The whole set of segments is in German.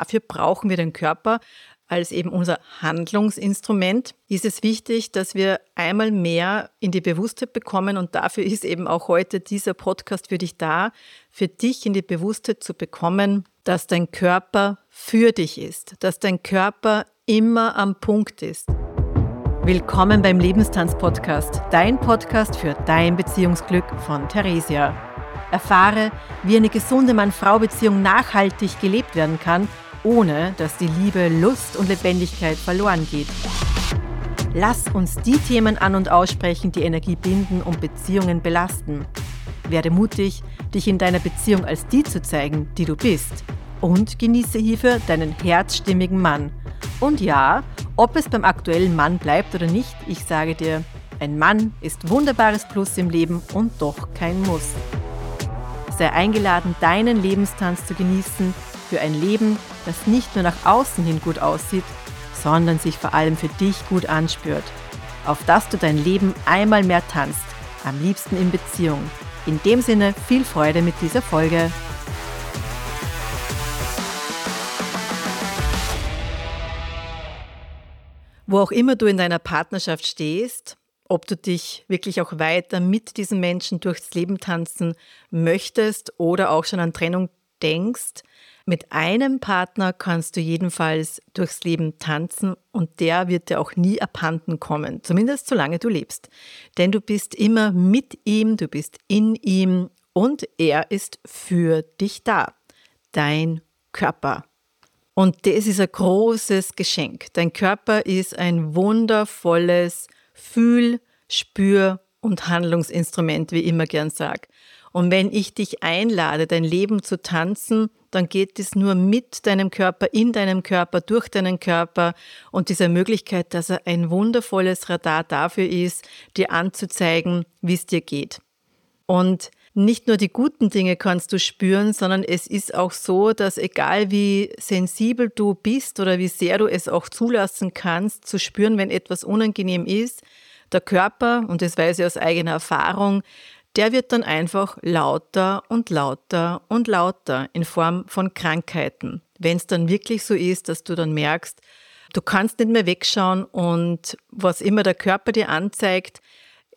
dafür brauchen wir den Körper als eben unser Handlungsinstrument, ist es wichtig, dass wir einmal mehr in die Bewusstheit bekommen und dafür ist eben auch heute dieser Podcast für dich da, für dich in die Bewusstheit zu bekommen, dass dein Körper für dich ist, dass dein Körper immer am Punkt ist. Willkommen beim Lebenstanz-Podcast, dein Podcast für dein Beziehungsglück von Theresia. Erfahre, wie eine gesunde Mann-Frau-Beziehung nachhaltig gelebt werden kann – ohne dass die Liebe, Lust und Lebendigkeit verloren geht. Lass uns die Themen an und aussprechen, die Energie binden und Beziehungen belasten. Werde mutig, dich in deiner Beziehung als die zu zeigen, die du bist. Und genieße hierfür deinen herzstimmigen Mann. Und ja, ob es beim aktuellen Mann bleibt oder nicht, ich sage dir, ein Mann ist wunderbares Plus im Leben und doch kein Muss. Sei eingeladen, deinen Lebenstanz zu genießen für ein Leben, das nicht nur nach außen hin gut aussieht, sondern sich vor allem für dich gut anspürt. Auf dass du dein Leben einmal mehr tanzt, am liebsten in Beziehung. In dem Sinne viel Freude mit dieser Folge. Wo auch immer du in deiner Partnerschaft stehst, ob du dich wirklich auch weiter mit diesen Menschen durchs Leben tanzen möchtest oder auch schon an Trennung denkst, mit einem Partner kannst du jedenfalls durchs Leben tanzen und der wird dir auch nie abhanden kommen, zumindest solange du lebst. Denn du bist immer mit ihm, du bist in ihm und er ist für dich da. Dein Körper. Und das ist ein großes Geschenk. Dein Körper ist ein wundervolles Fühl-, Spür- und Handlungsinstrument, wie ich immer gern sage. Und wenn ich dich einlade, dein Leben zu tanzen, dann geht es nur mit deinem Körper, in deinem Körper, durch deinen Körper und dieser Möglichkeit, dass er ein wundervolles Radar dafür ist, dir anzuzeigen, wie es dir geht. Und nicht nur die guten Dinge kannst du spüren, sondern es ist auch so, dass egal wie sensibel du bist oder wie sehr du es auch zulassen kannst, zu spüren, wenn etwas unangenehm ist, der Körper, und das weiß ich aus eigener Erfahrung, der wird dann einfach lauter und lauter und lauter in Form von Krankheiten. Wenn es dann wirklich so ist, dass du dann merkst, du kannst nicht mehr wegschauen und was immer der Körper dir anzeigt,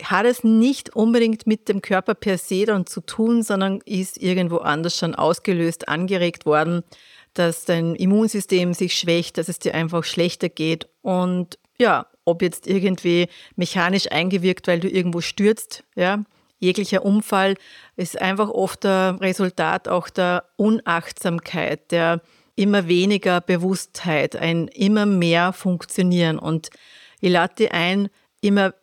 hat es nicht unbedingt mit dem Körper per se dann zu tun, sondern ist irgendwo anders schon ausgelöst, angeregt worden, dass dein Immunsystem sich schwächt, dass es dir einfach schlechter geht und ja, ob jetzt irgendwie mechanisch eingewirkt, weil du irgendwo stürzt, ja, jeglicher Unfall ist einfach oft ein Resultat auch der Unachtsamkeit, der immer weniger Bewusstheit, ein immer mehr Funktionieren. Und ich lade dir ein, immer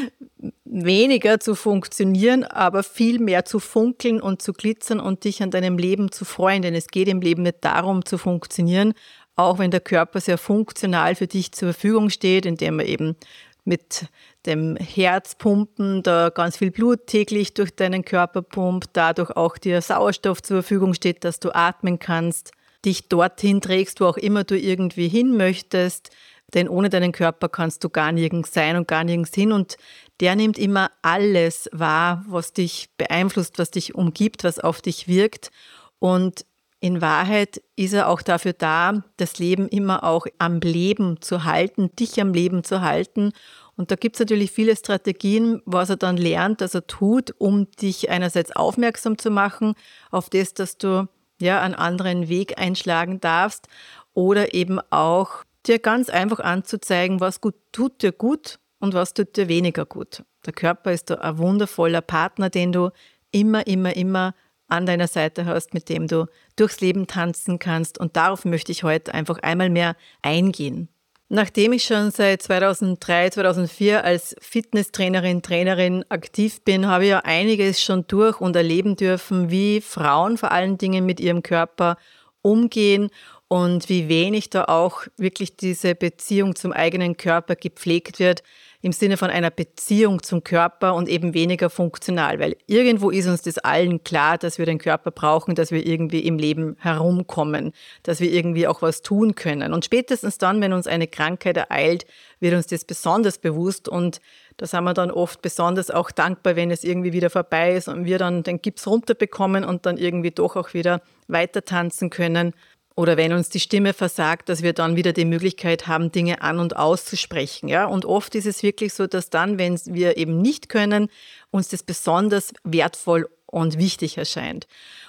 weniger zu funktionieren, aber viel mehr zu funkeln und zu glitzern und dich an deinem Leben zu freuen. Denn es geht im Leben nicht darum zu funktionieren, auch wenn der Körper sehr funktional für dich zur Verfügung steht, indem er eben mit dem Herzpumpen, da ganz viel Blut täglich durch deinen Körper pumpt, dadurch auch dir Sauerstoff zur Verfügung steht, dass du atmen kannst, dich dorthin trägst, wo auch immer du irgendwie hin möchtest, denn ohne deinen Körper kannst du gar nirgends sein und gar nirgends hin. Und der nimmt immer alles wahr, was dich beeinflusst, was dich umgibt, was auf dich wirkt. Und in Wahrheit ist er auch dafür da, das Leben immer auch am Leben zu halten, dich am Leben zu halten. Und da gibt es natürlich viele Strategien, was er dann lernt, dass er tut, um dich einerseits aufmerksam zu machen auf das, dass du ja einen anderen Weg einschlagen darfst oder eben auch dir ganz einfach anzuzeigen, was gut tut dir gut und was tut dir weniger gut. Der Körper ist da ein wundervoller Partner, den du immer, immer, immer an deiner Seite hast, mit dem du durchs Leben tanzen kannst. Und darauf möchte ich heute einfach einmal mehr eingehen. Nachdem ich schon seit 2003, 2004 als Fitnesstrainerin, Trainerin aktiv bin, habe ich ja einiges schon durch und erleben dürfen, wie Frauen vor allen Dingen mit ihrem Körper umgehen und wie wenig da auch wirklich diese Beziehung zum eigenen Körper gepflegt wird im Sinne von einer Beziehung zum Körper und eben weniger funktional, weil irgendwo ist uns das allen klar, dass wir den Körper brauchen, dass wir irgendwie im Leben herumkommen, dass wir irgendwie auch was tun können. Und spätestens dann, wenn uns eine Krankheit ereilt, wird uns das besonders bewusst und da sind wir dann oft besonders auch dankbar, wenn es irgendwie wieder vorbei ist und wir dann den Gips runterbekommen und dann irgendwie doch auch wieder weiter tanzen können. Oder wenn uns die Stimme versagt, dass wir dann wieder die Möglichkeit haben, Dinge an und auszusprechen. Ja? Und oft ist es wirklich so, dass dann, wenn wir eben nicht können, uns das besonders wertvoll und wichtig erscheint.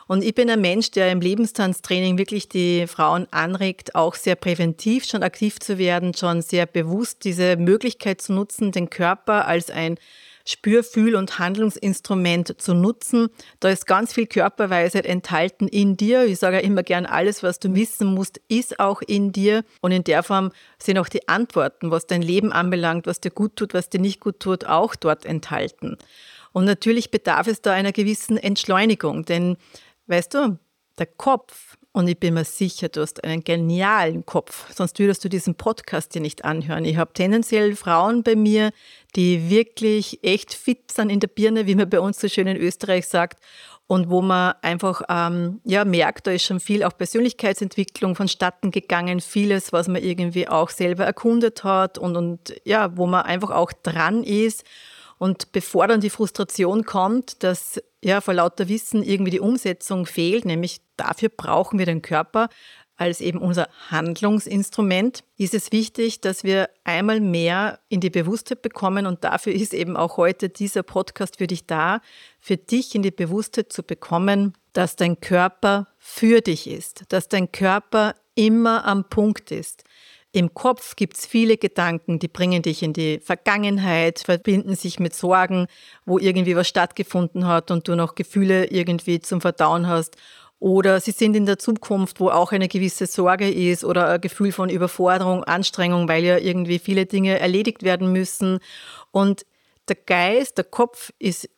Und ich bin ein Mensch, der im Lebenstanztraining wirklich die Frauen anregt, auch sehr präventiv schon aktiv zu werden, schon sehr bewusst diese Möglichkeit zu nutzen, den Körper als ein Spür-, Fühl- und Handlungsinstrument zu nutzen. Da ist ganz viel Körperweisheit enthalten in dir. Ich sage ja immer gern, alles, was du wissen musst, ist auch in dir. Und in der Form sind auch die Antworten, was dein Leben anbelangt, was dir gut tut, was dir nicht gut tut, auch dort enthalten. Und natürlich bedarf es da einer gewissen Entschleunigung, denn weißt du, der Kopf und ich bin mir sicher, du hast einen genialen Kopf, sonst würdest du diesen Podcast dir nicht anhören. Ich habe tendenziell Frauen bei mir, die wirklich echt fit sind in der Birne, wie man bei uns so schön in Österreich sagt. Und wo man einfach ähm, ja, merkt, da ist schon viel auch Persönlichkeitsentwicklung vonstatten gegangen, vieles, was man irgendwie auch selber erkundet hat und, und ja, wo man einfach auch dran ist. Und bevor dann die Frustration kommt, dass ja vor lauter Wissen irgendwie die Umsetzung fehlt, nämlich dafür brauchen wir den Körper als eben unser Handlungsinstrument, ist es wichtig, dass wir einmal mehr in die Bewusstheit bekommen. Und dafür ist eben auch heute dieser Podcast für dich da, für dich in die Bewusstheit zu bekommen, dass dein Körper für dich ist, dass dein Körper immer am Punkt ist, im Kopf gibt es viele Gedanken, die bringen dich in die Vergangenheit, verbinden sich mit Sorgen, wo irgendwie was stattgefunden hat und du noch Gefühle irgendwie zum Verdauen hast. Oder sie sind in der Zukunft, wo auch eine gewisse Sorge ist oder ein Gefühl von Überforderung, Anstrengung, weil ja irgendwie viele Dinge erledigt werden müssen. Und der Geist, der Kopf ist,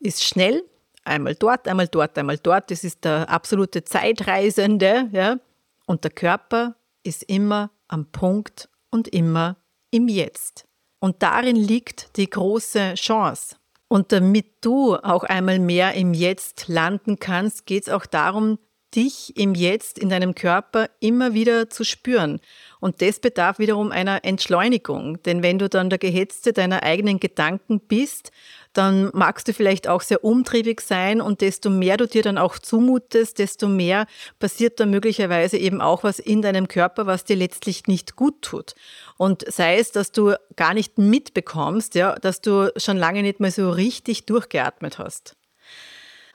ist schnell, einmal dort, einmal dort, einmal dort. Das ist der absolute Zeitreisende. Ja? Und der Körper ist immer am Punkt und immer im Jetzt. Und darin liegt die große Chance. Und damit du auch einmal mehr im Jetzt landen kannst, geht es auch darum, dich im Jetzt, in deinem Körper immer wieder zu spüren. Und das bedarf wiederum einer Entschleunigung. Denn wenn du dann der Gehetzte deiner eigenen Gedanken bist, dann magst du vielleicht auch sehr umtriebig sein und desto mehr du dir dann auch zumutest, desto mehr passiert dann möglicherweise eben auch was in deinem Körper, was dir letztlich nicht gut tut. Und sei es, dass du gar nicht mitbekommst, ja, dass du schon lange nicht mehr so richtig durchgeatmet hast.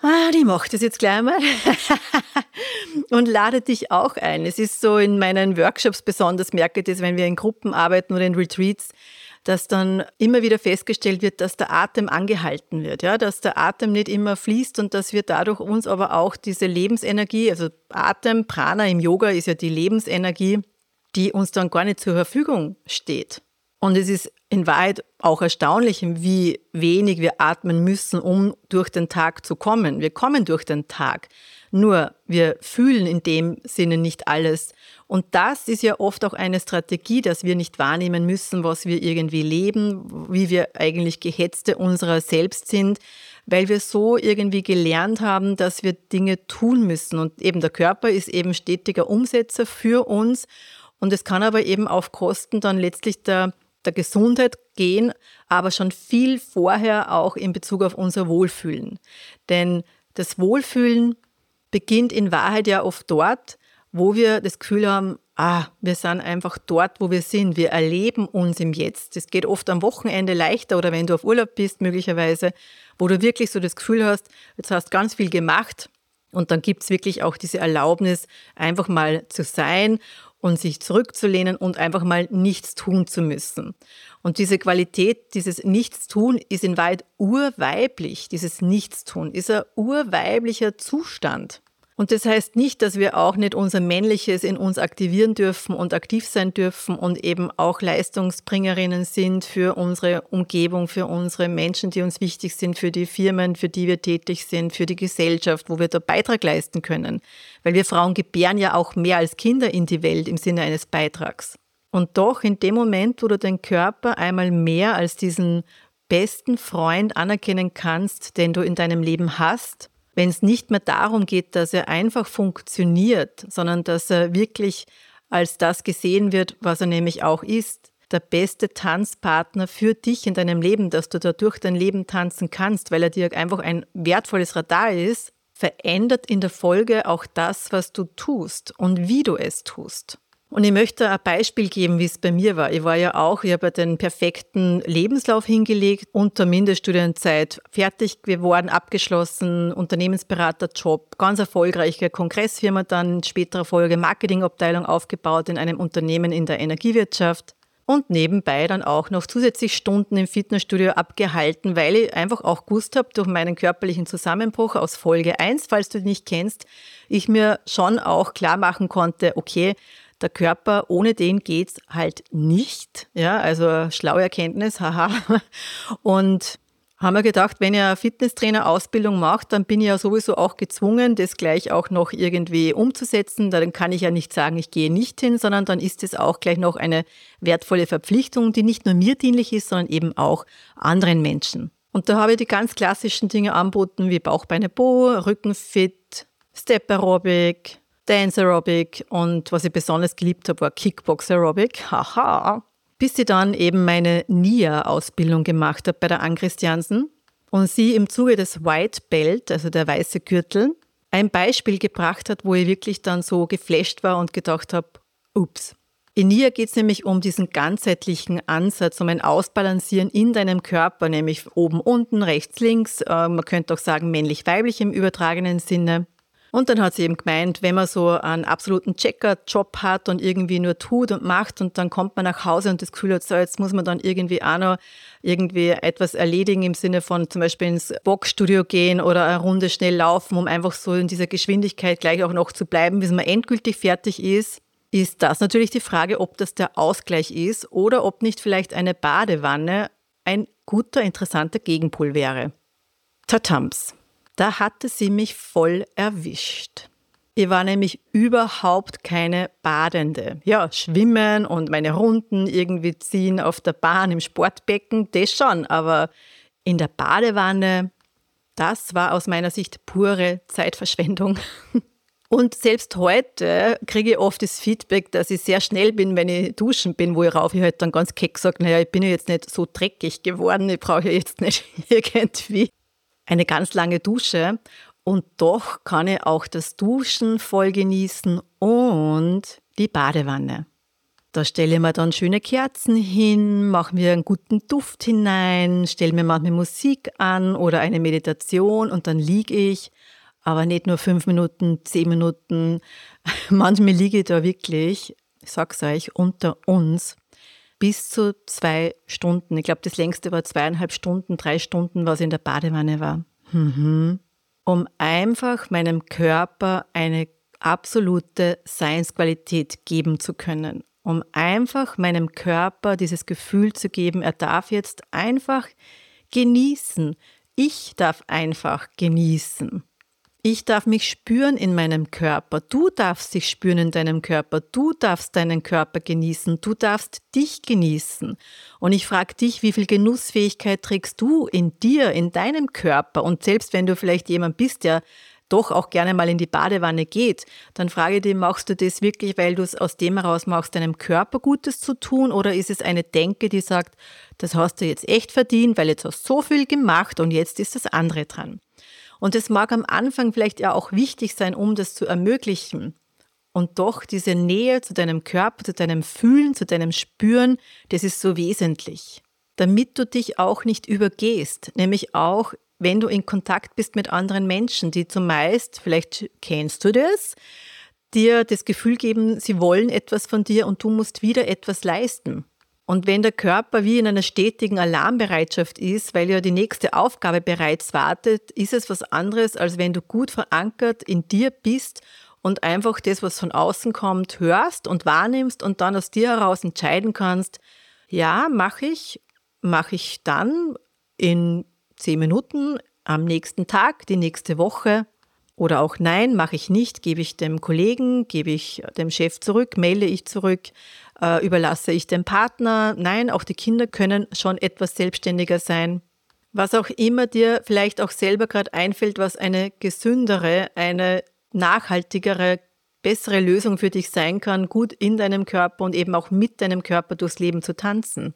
Ah, die macht das jetzt gleich mal und lade dich auch ein. Es ist so in meinen Workshops besonders, merke ich das, wenn wir in Gruppen arbeiten oder in Retreats, dass dann immer wieder festgestellt wird, dass der Atem angehalten wird, ja, dass der Atem nicht immer fließt und dass wir dadurch uns aber auch diese Lebensenergie, also Atem, Prana im Yoga ist ja die Lebensenergie, die uns dann gar nicht zur Verfügung steht. Und es ist in Wahrheit auch erstaunlich, wie wenig wir atmen müssen, um durch den Tag zu kommen. Wir kommen durch den Tag. Nur wir fühlen in dem Sinne nicht alles. Und das ist ja oft auch eine Strategie, dass wir nicht wahrnehmen müssen, was wir irgendwie leben, wie wir eigentlich Gehetzte unserer selbst sind, weil wir so irgendwie gelernt haben, dass wir Dinge tun müssen. Und eben der Körper ist eben stetiger Umsetzer für uns. Und es kann aber eben auf Kosten dann letztlich der, der Gesundheit gehen, aber schon viel vorher auch in Bezug auf unser Wohlfühlen. Denn das Wohlfühlen beginnt in Wahrheit ja oft dort, wo wir das Gefühl haben, ah, wir sind einfach dort, wo wir sind. Wir erleben uns im Jetzt. Das geht oft am Wochenende leichter oder wenn du auf Urlaub bist, möglicherweise, wo du wirklich so das Gefühl hast, jetzt hast ganz viel gemacht. Und dann gibt es wirklich auch diese Erlaubnis, einfach mal zu sein und sich zurückzulehnen und einfach mal nichts tun zu müssen. Und diese Qualität, dieses Nichtstun ist in Wahrheit urweiblich. Dieses Nichtstun ist ein urweiblicher Zustand. Und das heißt nicht, dass wir auch nicht unser Männliches in uns aktivieren dürfen und aktiv sein dürfen und eben auch Leistungsbringerinnen sind für unsere Umgebung, für unsere Menschen, die uns wichtig sind, für die Firmen, für die wir tätig sind, für die Gesellschaft, wo wir da Beitrag leisten können. Weil wir Frauen gebären ja auch mehr als Kinder in die Welt im Sinne eines Beitrags. Und doch in dem Moment, wo du den Körper einmal mehr als diesen besten Freund anerkennen kannst, den du in deinem Leben hast, wenn es nicht mehr darum geht, dass er einfach funktioniert, sondern dass er wirklich als das gesehen wird, was er nämlich auch ist, der beste Tanzpartner für dich in deinem Leben, dass du da durch dein Leben tanzen kannst, weil er dir einfach ein wertvolles Radar ist, verändert in der Folge auch das, was du tust und wie du es tust. Und ich möchte ein Beispiel geben, wie es bei mir war. Ich war ja auch, ich habe den perfekten Lebenslauf hingelegt, unter Mindeststudienzeit fertig geworden, abgeschlossen, Unternehmensberaterjob, ganz erfolgreiche Kongressfirma dann in späterer Folge, Marketingabteilung aufgebaut in einem Unternehmen in der Energiewirtschaft und nebenbei dann auch noch zusätzlich Stunden im Fitnessstudio abgehalten, weil ich einfach auch gewusst habe, durch meinen körperlichen Zusammenbruch aus Folge 1, falls du ihn nicht kennst, ich mir schon auch klar machen konnte, okay, der Körper, ohne den geht's halt nicht. Ja, also schlaue Erkenntnis, haha. Und haben wir gedacht, wenn ihr Fitnesstrainer-Ausbildung macht, dann bin ich ja sowieso auch gezwungen, das gleich auch noch irgendwie umzusetzen. Dann kann ich ja nicht sagen, ich gehe nicht hin, sondern dann ist es auch gleich noch eine wertvolle Verpflichtung, die nicht nur mir dienlich ist, sondern eben auch anderen Menschen. Und da habe ich die ganz klassischen Dinge anboten, wie Bauchbeine Bo, Rückenfit, Step Aerobic, Dance Aerobic und was ich besonders geliebt habe, war Kickbox Aerobic. Haha. Bis sie dann eben meine NIA-Ausbildung gemacht hat bei der Ann Christiansen und sie im Zuge des White Belt, also der weiße Gürtel, ein Beispiel gebracht hat, wo ich wirklich dann so geflasht war und gedacht habe, ups. In NIA geht es nämlich um diesen ganzheitlichen Ansatz, um ein Ausbalancieren in deinem Körper, nämlich oben, unten, rechts, links. Äh, man könnte auch sagen männlich-weiblich im übertragenen Sinne. Und dann hat sie eben gemeint, wenn man so einen absoluten Checker-Job hat und irgendwie nur tut und macht und dann kommt man nach Hause und das Gefühl hat, so jetzt muss man dann irgendwie auch noch irgendwie etwas erledigen im Sinne von zum Beispiel ins Boxstudio gehen oder eine Runde schnell laufen, um einfach so in dieser Geschwindigkeit gleich auch noch zu bleiben, bis man endgültig fertig ist ist das natürlich die Frage, ob das der Ausgleich ist oder ob nicht vielleicht eine Badewanne ein guter, interessanter Gegenpol wäre. Tatams. Da hatte sie mich voll erwischt. Ich war nämlich überhaupt keine Badende. Ja, schwimmen und meine Runden irgendwie ziehen auf der Bahn im Sportbecken, das schon, aber in der Badewanne, das war aus meiner Sicht pure Zeitverschwendung. Und selbst heute kriege ich oft das Feedback, dass ich sehr schnell bin, wenn ich duschen bin, wo ich halt dann ganz keck sage, naja, ich bin ja jetzt nicht so dreckig geworden, ich brauche jetzt nicht irgendwie eine ganz lange Dusche und doch kann ich auch das Duschen voll genießen und die Badewanne. Da stelle ich mir dann schöne Kerzen hin, mache mir einen guten Duft hinein, stelle mir manchmal Musik an oder eine Meditation und dann liege ich, aber nicht nur fünf Minuten, zehn Minuten. Manchmal liege ich da wirklich, ich sag's euch, unter uns bis zu zwei Stunden. Ich glaube, das längste war zweieinhalb Stunden, drei Stunden, was in der Badewanne war. Mhm. Um einfach meinem Körper eine absolute Seinsqualität geben zu können. Um einfach meinem Körper dieses Gefühl zu geben, er darf jetzt einfach genießen. Ich darf einfach genießen. Ich darf mich spüren in meinem Körper. Du darfst dich spüren in deinem Körper. Du darfst deinen Körper genießen. Du darfst dich genießen. Und ich frage dich, wie viel Genussfähigkeit trägst du in dir, in deinem Körper? Und selbst wenn du vielleicht jemand bist, der doch auch gerne mal in die Badewanne geht, dann frage dich, machst du das wirklich, weil du es aus dem heraus machst, deinem Körper Gutes zu tun? Oder ist es eine Denke, die sagt, das hast du jetzt echt verdient, weil jetzt hast du so viel gemacht und jetzt ist das andere dran? Und es mag am Anfang vielleicht ja auch wichtig sein, um das zu ermöglichen. Und doch diese Nähe zu deinem Körper, zu deinem Fühlen, zu deinem Spüren, das ist so wesentlich. Damit du dich auch nicht übergehst, nämlich auch, wenn du in Kontakt bist mit anderen Menschen, die zumeist, vielleicht kennst du das, dir das Gefühl geben, sie wollen etwas von dir und du musst wieder etwas leisten. Und wenn der Körper wie in einer stetigen Alarmbereitschaft ist, weil ja die nächste Aufgabe bereits wartet, ist es was anderes, als wenn du gut verankert in dir bist und einfach das, was von außen kommt, hörst und wahrnimmst und dann aus dir heraus entscheiden kannst, ja, mache ich, mache ich dann in zehn Minuten am nächsten Tag, die nächste Woche oder auch nein, mache ich nicht, gebe ich dem Kollegen, gebe ich dem Chef zurück, melde ich zurück, äh, überlasse ich dem Partner. Nein, auch die Kinder können schon etwas selbstständiger sein. Was auch immer dir vielleicht auch selber gerade einfällt, was eine gesündere, eine nachhaltigere, bessere Lösung für dich sein kann, gut in deinem Körper und eben auch mit deinem Körper durchs Leben zu tanzen.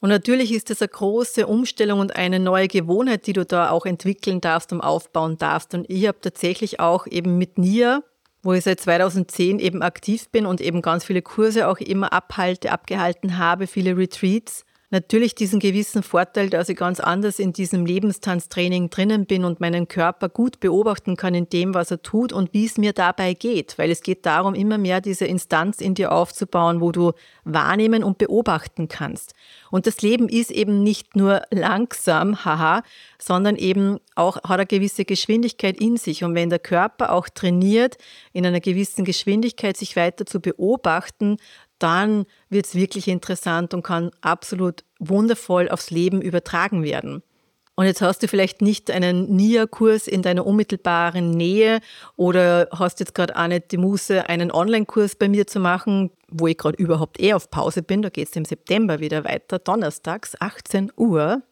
Und natürlich ist das eine große Umstellung und eine neue Gewohnheit, die du da auch entwickeln darfst und aufbauen darfst. Und ich habe tatsächlich auch eben mit Nia, wo ich seit 2010 eben aktiv bin und eben ganz viele Kurse auch immer abhalte, abgehalten habe, viele Retreats, natürlich diesen gewissen Vorteil, dass ich ganz anders in diesem Lebenstanztraining drinnen bin und meinen Körper gut beobachten kann in dem, was er tut und wie es mir dabei geht. Weil es geht darum, immer mehr diese Instanz in dir aufzubauen, wo du wahrnehmen und beobachten kannst. Und das Leben ist eben nicht nur langsam, haha, sondern eben auch hat eine gewisse Geschwindigkeit in sich. Und wenn der Körper auch trainiert, in einer gewissen Geschwindigkeit sich weiter zu beobachten, dann wird es wirklich interessant und kann absolut wundervoll aufs Leben übertragen werden. Und jetzt hast du vielleicht nicht einen NIA-Kurs in deiner unmittelbaren Nähe oder hast jetzt gerade auch nicht die Muße, einen Online-Kurs bei mir zu machen, wo ich gerade überhaupt eher auf Pause bin. Da geht es im September wieder weiter, donnerstags, 18 Uhr.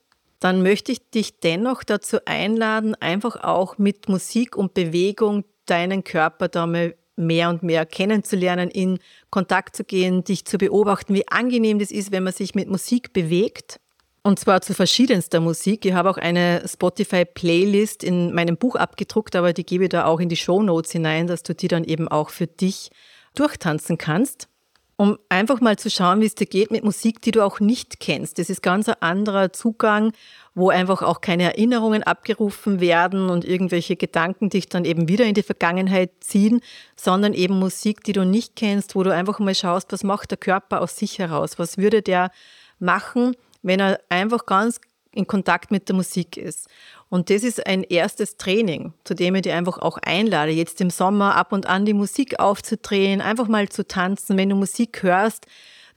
Dann möchte ich dich dennoch dazu einladen, einfach auch mit Musik und Bewegung deinen Körper da mal mehr und mehr kennenzulernen, in Kontakt zu gehen, dich zu beobachten, wie angenehm das ist, wenn man sich mit Musik bewegt. Und zwar zu verschiedenster Musik. Ich habe auch eine Spotify-Playlist in meinem Buch abgedruckt, aber die gebe ich da auch in die Show Notes hinein, dass du die dann eben auch für dich durchtanzen kannst um einfach mal zu schauen, wie es dir geht mit Musik, die du auch nicht kennst. Das ist ganz ein anderer Zugang, wo einfach auch keine Erinnerungen abgerufen werden und irgendwelche Gedanken dich dann eben wieder in die Vergangenheit ziehen, sondern eben Musik, die du nicht kennst, wo du einfach mal schaust, was macht der Körper aus sich heraus? Was würde der machen, wenn er einfach ganz in Kontakt mit der Musik ist. Und das ist ein erstes Training, zu dem ich dich einfach auch einlade, jetzt im Sommer ab und an die Musik aufzudrehen, einfach mal zu tanzen, wenn du Musik hörst,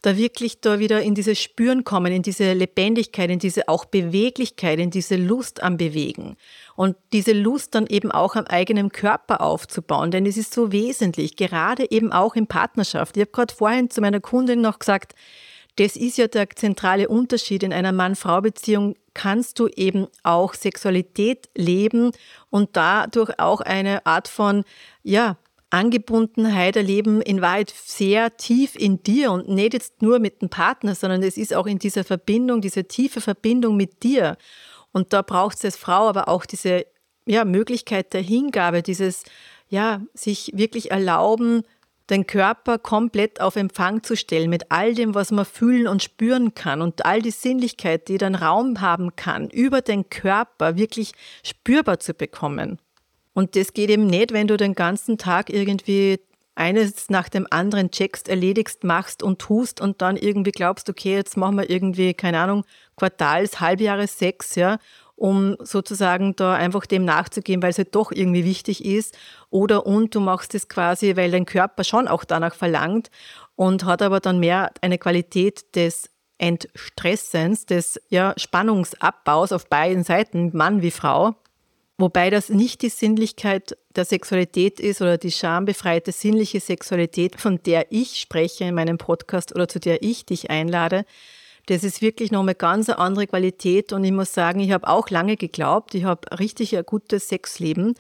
da wirklich da wieder in dieses Spüren kommen, in diese Lebendigkeit, in diese auch Beweglichkeit, in diese Lust am Bewegen. Und diese Lust dann eben auch am eigenen Körper aufzubauen, denn es ist so wesentlich, gerade eben auch in Partnerschaft. Ich habe gerade vorhin zu meiner Kundin noch gesagt, das ist ja der zentrale Unterschied in einer Mann-Frau-Beziehung kannst du eben auch Sexualität leben und dadurch auch eine Art von, ja, Angebundenheit erleben, in Wahrheit sehr tief in dir und nicht jetzt nur mit dem Partner, sondern es ist auch in dieser Verbindung, diese tiefe Verbindung mit dir. Und da braucht es als Frau aber auch diese ja, Möglichkeit der Hingabe, dieses, ja, sich wirklich erlauben, den Körper komplett auf Empfang zu stellen mit all dem, was man fühlen und spüren kann und all die Sinnlichkeit, die dann Raum haben kann, über den Körper wirklich spürbar zu bekommen. Und das geht eben nicht, wenn du den ganzen Tag irgendwie eines nach dem anderen checkst, erledigst, machst und tust und dann irgendwie glaubst, okay, jetzt machen wir irgendwie, keine Ahnung, Quartals, Halbjahres, sechs, ja, um sozusagen da einfach dem nachzugehen, weil es halt doch irgendwie wichtig ist. Oder und du machst es quasi, weil dein Körper schon auch danach verlangt und hat aber dann mehr eine Qualität des Entstressens, des ja, Spannungsabbaus auf beiden Seiten, Mann wie Frau. Wobei das nicht die Sinnlichkeit der Sexualität ist oder die schambefreite sinnliche Sexualität, von der ich spreche in meinem Podcast oder zu der ich dich einlade, das ist wirklich nochmal ganz eine andere Qualität. Und ich muss sagen, ich habe auch lange geglaubt, ich habe richtig ein gutes Sexleben,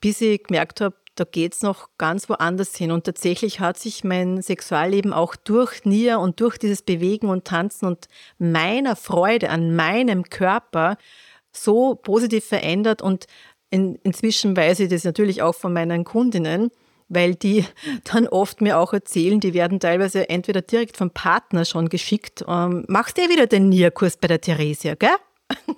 bis ich gemerkt habe, da geht's noch ganz woanders hin. Und tatsächlich hat sich mein Sexualleben auch durch Nia und durch dieses Bewegen und Tanzen und meiner Freude an meinem Körper so positiv verändert. Und in, inzwischen weiß ich das natürlich auch von meinen Kundinnen, weil die dann oft mir auch erzählen, die werden teilweise entweder direkt vom Partner schon geschickt, ähm, machst du eh wieder den Nia-Kurs bei der Theresia, gell?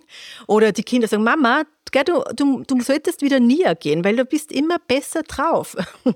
Oder die Kinder sagen, Mama, gell, du, du, du solltest wieder Nia gehen, weil du bist immer besser drauf.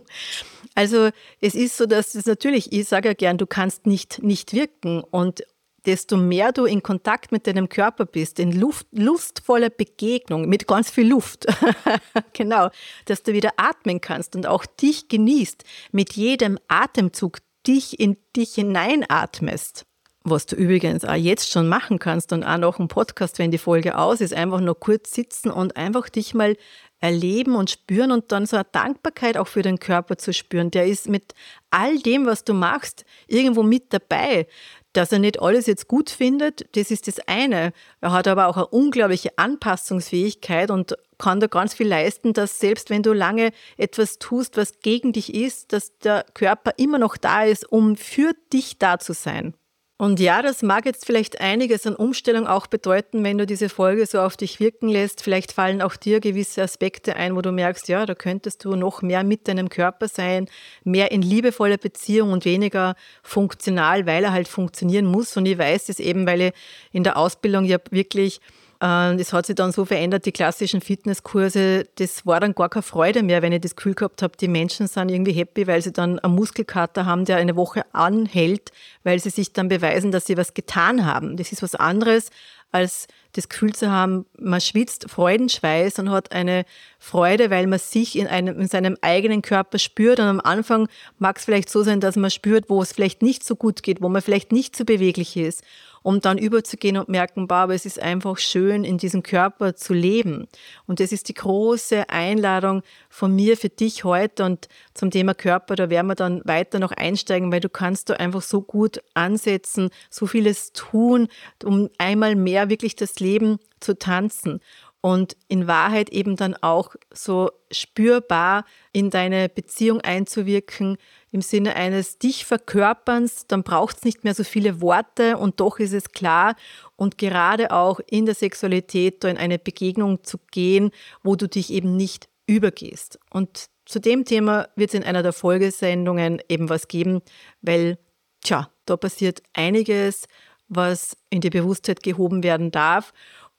Also es ist so, dass es natürlich, ich sage ja gern, du kannst nicht nicht wirken und desto mehr du in Kontakt mit deinem Körper bist, in Luft, lustvoller Begegnung mit ganz viel Luft, genau, dass du wieder atmen kannst und auch dich genießt, mit jedem Atemzug dich in dich hineinatmest. Was du übrigens auch jetzt schon machen kannst und auch noch ein Podcast, wenn die Folge aus ist, einfach nur kurz sitzen und einfach dich mal erleben und spüren und dann so eine Dankbarkeit auch für den Körper zu spüren. Der ist mit all dem, was du machst, irgendwo mit dabei. Dass er nicht alles jetzt gut findet, das ist das eine. Er hat aber auch eine unglaubliche Anpassungsfähigkeit und kann da ganz viel leisten, dass selbst wenn du lange etwas tust, was gegen dich ist, dass der Körper immer noch da ist, um für dich da zu sein. Und ja, das mag jetzt vielleicht einiges an Umstellung auch bedeuten, wenn du diese Folge so auf dich wirken lässt. Vielleicht fallen auch dir gewisse Aspekte ein, wo du merkst, ja, da könntest du noch mehr mit deinem Körper sein, mehr in liebevoller Beziehung und weniger funktional, weil er halt funktionieren muss. Und ich weiß das eben, weil ich in der Ausbildung ja wirklich das hat sich dann so verändert, die klassischen Fitnesskurse, das war dann gar keine Freude mehr, wenn ich das Gefühl gehabt habe, die Menschen sind irgendwie happy, weil sie dann einen Muskelkater haben, der eine Woche anhält, weil sie sich dann beweisen, dass sie was getan haben. Das ist was anderes, als das Gefühl zu haben, man schwitzt Freudenschweiß und hat eine Freude, weil man sich in, einem, in seinem eigenen Körper spürt. Und am Anfang mag es vielleicht so sein, dass man spürt, wo es vielleicht nicht so gut geht, wo man vielleicht nicht so beweglich ist um dann überzugehen und merken, bah, es ist einfach schön, in diesem Körper zu leben. Und das ist die große Einladung von mir für dich heute und zum Thema Körper, da werden wir dann weiter noch einsteigen, weil du kannst da einfach so gut ansetzen, so vieles tun, um einmal mehr wirklich das Leben zu tanzen und in Wahrheit eben dann auch so spürbar in deine Beziehung einzuwirken, im Sinne eines dich verkörperns, dann braucht es nicht mehr so viele Worte und doch ist es klar und gerade auch in der Sexualität da in eine Begegnung zu gehen, wo du dich eben nicht übergehst. Und zu dem Thema wird es in einer der Folgesendungen eben was geben, weil, tja, da passiert einiges, was in die Bewusstheit gehoben werden darf.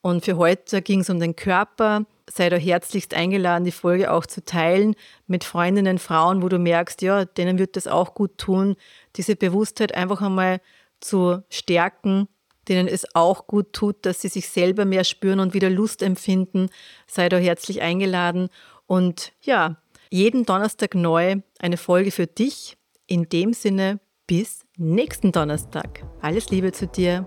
Und für heute ging es um den Körper. Sei da herzlichst eingeladen, die Folge auch zu teilen mit Freundinnen, Frauen, wo du merkst, ja, denen wird das auch gut tun, diese Bewusstheit einfach einmal zu stärken, denen es auch gut tut, dass sie sich selber mehr spüren und wieder Lust empfinden. Sei da herzlich eingeladen. Und ja, jeden Donnerstag neu eine Folge für dich. In dem Sinne, bis nächsten Donnerstag. Alles Liebe zu dir.